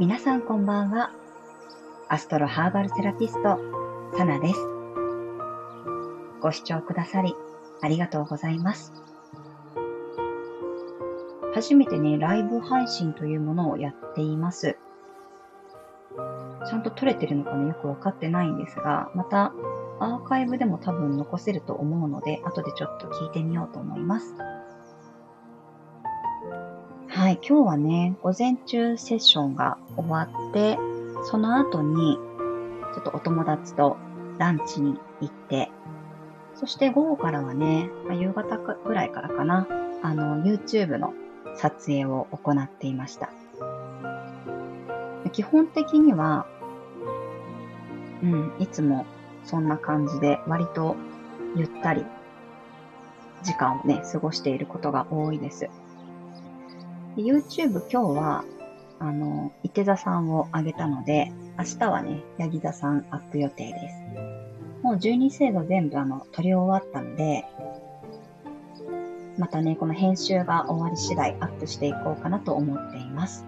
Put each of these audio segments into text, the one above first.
皆さんこんばんは。アストロハーバルセラピスト、サナです。ご視聴くださり、ありがとうございます。初めてね、ライブ配信というものをやっています。ちゃんと撮れてるのかね、よくわかってないんですが、またアーカイブでも多分残せると思うので、後でちょっと聞いてみようと思います。はい、今日はね、午前中セッションが終わって、その後に、ちょっとお友達とランチに行って、そして午後からはね、夕方ぐらいからかな、あの、YouTube の撮影を行っていました。基本的には、うん、いつもそんな感じで割とゆったり時間をね、過ごしていることが多いです。YouTube 今日は、あの、伊手座さんをあげたので、明日はね、ヤギ座さんアップ予定です。もう12星座全部あの、撮り終わったので、またね、この編集が終わり次第アップしていこうかなと思っています。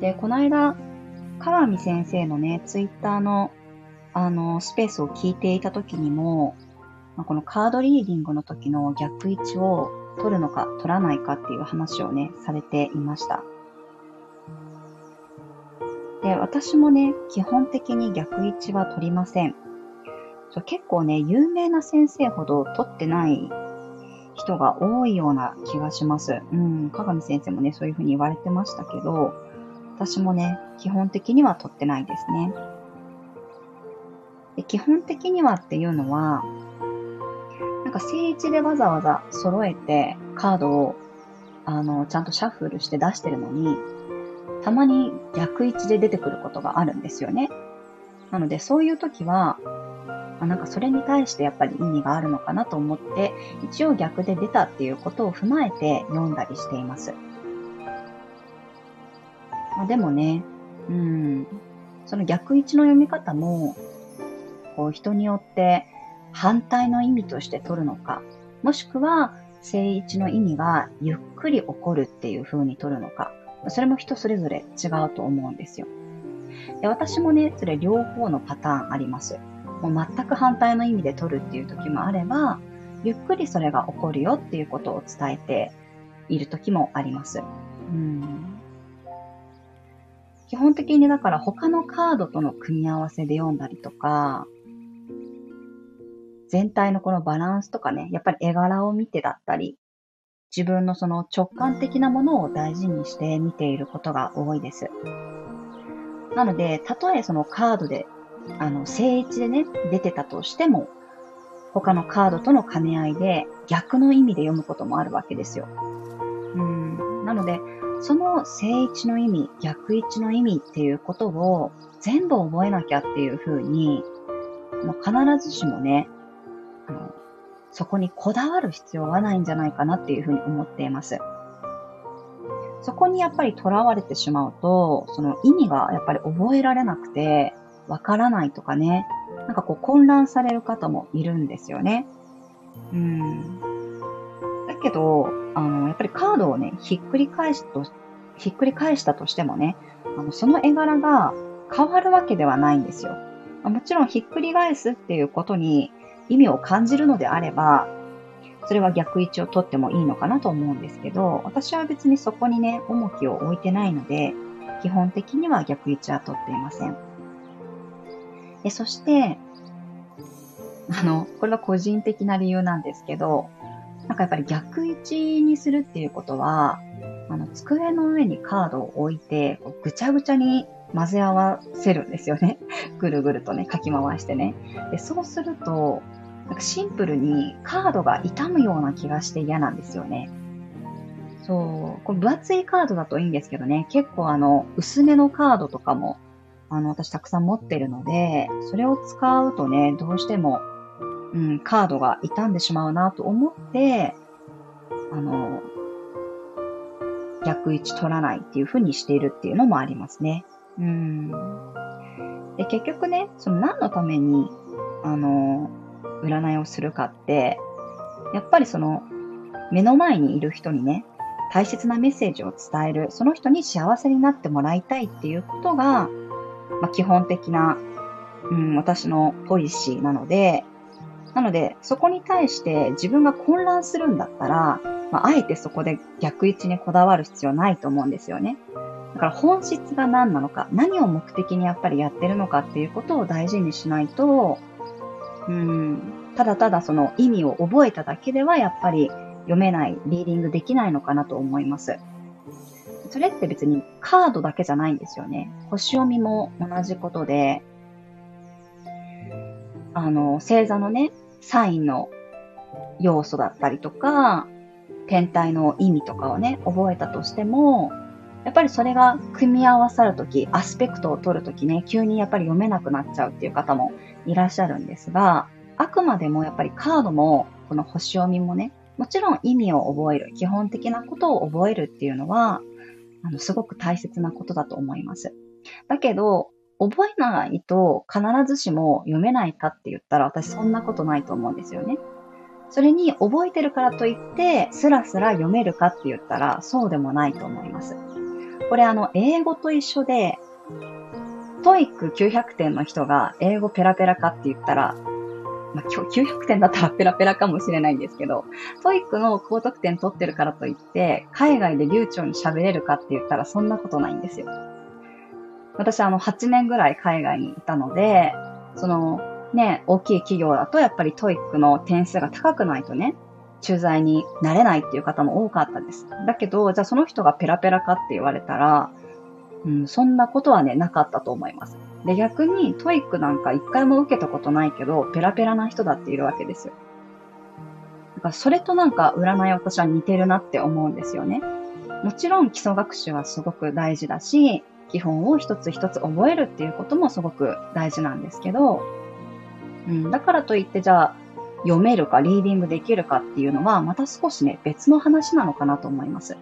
で、この間、川見先生のね、ツイッターの、あの、スペースを聞いていた時にも、まあ、このカードリーディングの時の逆位置を取るのか取らないかっていう話をね、されていました。で、私もね、基本的に逆位置は取りません。結構ね、有名な先生ほど取ってない人が多いような気がします。うん、鏡先生もね、そういうふうに言われてましたけど、私もね、基本的には取ってないですね。で基本的にはっていうのは、なんか正位置でわざわざ揃えてカードをあの、ちゃんとシャッフルして出してるのに、たまに逆位置で出てくることがあるんですよね。なのでそういう時は、あなんかそれに対してやっぱり意味があるのかなと思って、一応逆で出たっていうことを踏まえて読んだりしています。まあ、でもね、うん、その逆位置の読み方も、こう人によって反対の意味として取るのか、もしくは正位置の意味がゆっくり起こるっていう風に取るのか、それも人それぞれ違うと思うんですよ。で私もね、それ両方のパターンあります。もう全く反対の意味で取るっていう時もあれば、ゆっくりそれが起こるよっていうことを伝えている時もあります。うん基本的にだから他のカードとの組み合わせで読んだりとか、全体のこのバランスとかね、やっぱり絵柄を見てだったり、自分のその直感的なものを大事にして見ていることが多いです。なので、たとえそのカードで、あの、正位置でね、出てたとしても、他のカードとの兼ね合いで逆の意味で読むこともあるわけですよ。うん。なので、その正位置の意味、逆位置の意味っていうことを全部覚えなきゃっていうふうに、もう必ずしもね、あの、そこにこだわる必要はないんじゃないかなっていうふうに思っています。そこにやっぱり囚われてしまうと、その意味がやっぱり覚えられなくて、わからないとかね、なんかこう混乱される方もいるんですよね。うん。けど、あの、やっぱりカードをね、ひっくり返すと、ひっくり返したとしてもね、あの、その絵柄が変わるわけではないんですよ。もちろんひっくり返すっていうことに意味を感じるのであれば、それは逆位置を取ってもいいのかなと思うんですけど、私は別にそこにね、重きを置いてないので、基本的には逆位置は取っていません。でそして、あの、これは個人的な理由なんですけど、なんかやっぱり逆位置にするっていうことは、あの、机の上にカードを置いて、ぐちゃぐちゃに混ぜ合わせるんですよね。ぐるぐるとね、かき回してね。でそうすると、なんかシンプルにカードが傷むような気がして嫌なんですよね。そう。これ分厚いカードだといいんですけどね、結構あの、薄めのカードとかも、あの、私たくさん持ってるので、それを使うとね、どうしても、うん、カードが傷んでしまうなと思って、あの、逆位置取らないっていう風にしているっていうのもありますね。うん。で、結局ね、その何のために、あの、占いをするかって、やっぱりその、目の前にいる人にね、大切なメッセージを伝える、その人に幸せになってもらいたいっていうことが、まあ、基本的な、うん、私のポリシーなので、なので、そこに対して自分が混乱するんだったら、まあ、あえてそこで逆位置にこだわる必要ないと思うんですよね。だから本質が何なのか、何を目的にやっぱりやってるのかっていうことを大事にしないと、うん、ただただその意味を覚えただけではやっぱり読めない、リーディングできないのかなと思います。それって別にカードだけじゃないんですよね。星読みも同じことで、あの、星座のね、サインの要素だったりとか、天体の意味とかをね、覚えたとしても、やっぱりそれが組み合わさるとき、アスペクトを取るときね、急にやっぱり読めなくなっちゃうっていう方もいらっしゃるんですが、あくまでもやっぱりカードも、この星読みもね、もちろん意味を覚える、基本的なことを覚えるっていうのは、あの、すごく大切なことだと思います。だけど、覚えないと必ずしも読めないかって言ったら私そんなことないと思うんですよね。それに覚えてるからといってスラスラ読めるかって言ったらそうでもないと思います。これあの英語と一緒でTOEIC 900点の人が英語ペラペラかって言ったらまあ、900点だったらペラペラかもしれないんですけど、 TOEIC の高得点取ってるからといって、海外で流暢に喋れるかって言ったらそんなことないんですよ。私あの8年ぐらい海外にいたので、そのね、大きい企業だとやっぱり TOEIC の点数が高くないとね、駐在になれないっていう方も多かったです。だけど、じゃあその人がペラペラかって言われたら、うん、そんなことはね、なかったと思います。で、逆に TOEIC なんか一回も受けたことないけど、ペラペラな人だっているわけですよ。だからそれとなんか占い私は似てるなって思うんですよね。もちろん基礎学習はすごく大事だし、基本を一つ一つ覚えるっていうこともすごく大事なんですけど、うん、だからといってじゃあ読めるかリーディングできるかっていうのはまた少しね別の話なのかなと思います。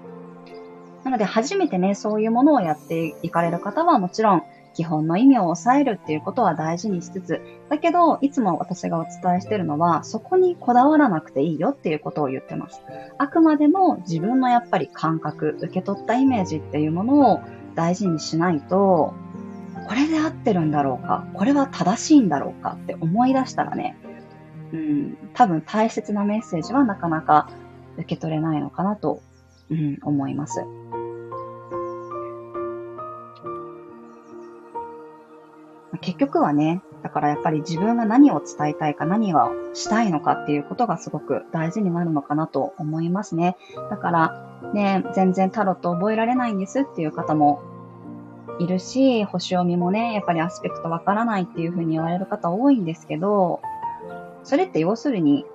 なので初めてね、そういうものをやっていかれる方はもちろん基本の意味を抑えるっていうことは大事にしつつ、だけど、いつも私がお伝えしてるのは、そこにこだわらなくていいよっていうことを言ってます。あくまでも自分のやっぱり感覚、受け取ったイメージっていうものを大事にしないと、これで合ってるんだろうか、これは正しいんだろうかって思い出したらね、うん、多分大切なメッセージはなかなか受け取れないのかなと、うん、思います。結局はね、だからやっぱり自分が何を伝えたいか何をしたいのかっていうことがすごく大事になるのかなと思いますね。だからね、全然タロット覚えられないんですっていう方もいるし、星読みもね、やっぱりアスペクトわからないっていうふうに言われる方多いんですけど、それって要するに、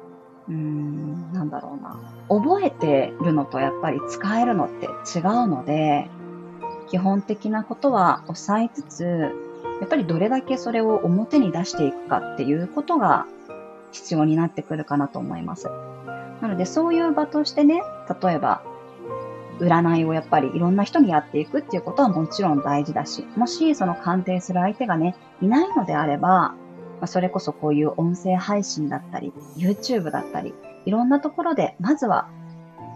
うーん、なんだろうな。覚えてるのとやっぱり使えるのって違うので、基本的なことは抑えつつ、やっぱりどれだけそれを表に出していくかっていうことが必要になってくるかなと思います。なのでそういう場としてね、例えば占いをやっぱりいろんな人にやっていくっていうことはもちろん大事だし、もしその鑑定する相手がね、いないのであれば、まそれこそこういう音声配信だったり、YouTube だったり、いろんなところで、まずは、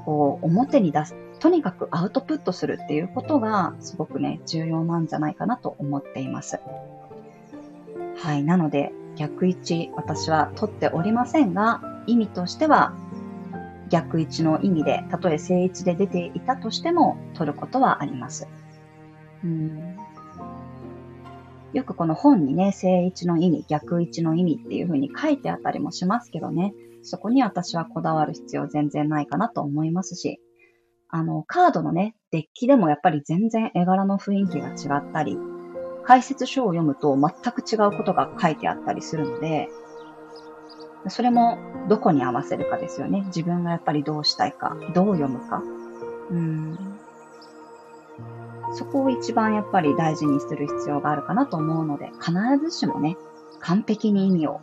こう、表に出す、とにかくアウトプットするっていうことがすごくね、重要なんじゃないかなと思っています。はい。なので、逆位置、私は取っておりませんが、意味としては、逆位置の意味で、たとえ正位置で出ていたとしても、取ることはあります。うんよくこの本にね、正位置の意味、逆位置の意味っていう風に書いてあったりもしますけどね、そこに私はこだわる必要全然ないかなと思いますし、あの、カードのね、デッキでもやっぱり全然絵柄の雰囲気が違ったり、解説書を読むと全く違うことが書いてあったりするので、それもどこに合わせるかですよね。自分がやっぱりどうしたいか、どう読むか。うん。そこを一番やっぱり大事にする必要があるかなと思うので、必ずしもね、完璧に意味を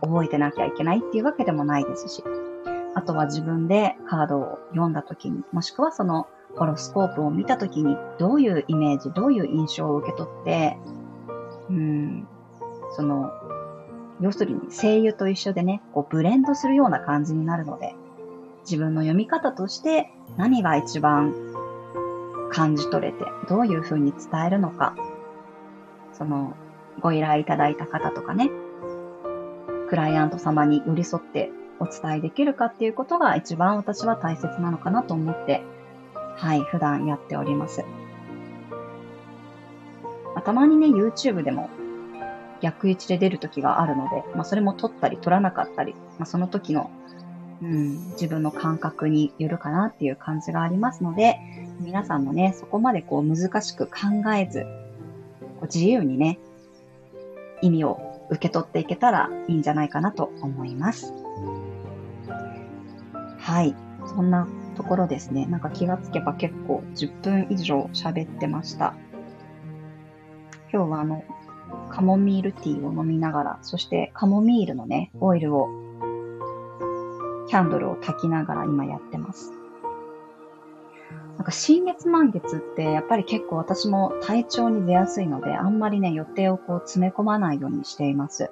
覚えてなきゃいけないっていうわけでもないですし、あとは自分でカードを読んだ時に、もしくはそのホロスコープを見たときにどういうイメージ、どういう印象を受け取って、うん、その、要するに声優と一緒でね、こうブレンドするような感じになるので、自分の読み方として何が一番感じ取れて、どういうふうに伝えるのか、その、ご依頼いただいた方とかね、クライアント様に寄り添ってお伝えできるかっていうことが一番私は大切なのかなと思って、はい、普段やっております。たまにね、YouTube でも逆位置で出る時があるので、まあ、それも撮ったり撮らなかったり、まあ、その時の、うん、自分の感覚によるかなっていう感じがありますので、皆さんもね、そこまでこう難しく考えず、こう自由にね、意味を受け取っていけたらいいんじゃないかなと思います。はい。そんなところですね。なんか気がつけば結構10分以上喋ってました。今日はあの、カモミールティーを飲みながら、そしてカモミールのね、オイルを、キャンドルを焚きながら今やってます。なんか新月満月ってやっぱり結構私も体調に出やすいので、あんまりね、予定をこう詰め込まないようにしています。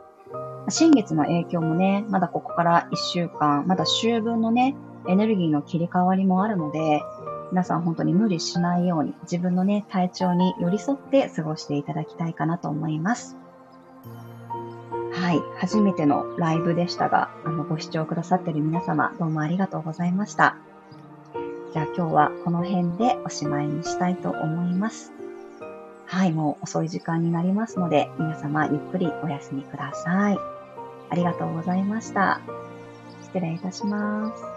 新月の影響もね、まだここから1週間、まだ秋分のね、エネルギーの切り替わりもあるので、皆さん本当に無理しないように自分のね、体調に寄り添って過ごしていただきたいかなと思います。はい。初めてのライブでしたが、あの、ご視聴くださっている皆様、どうもありがとうございました。じゃあ今日はこの辺でおしまいにしたいと思います。はい、もう遅い時間になりますので、皆様ゆっくりお休みください。ありがとうございました。失礼いたします。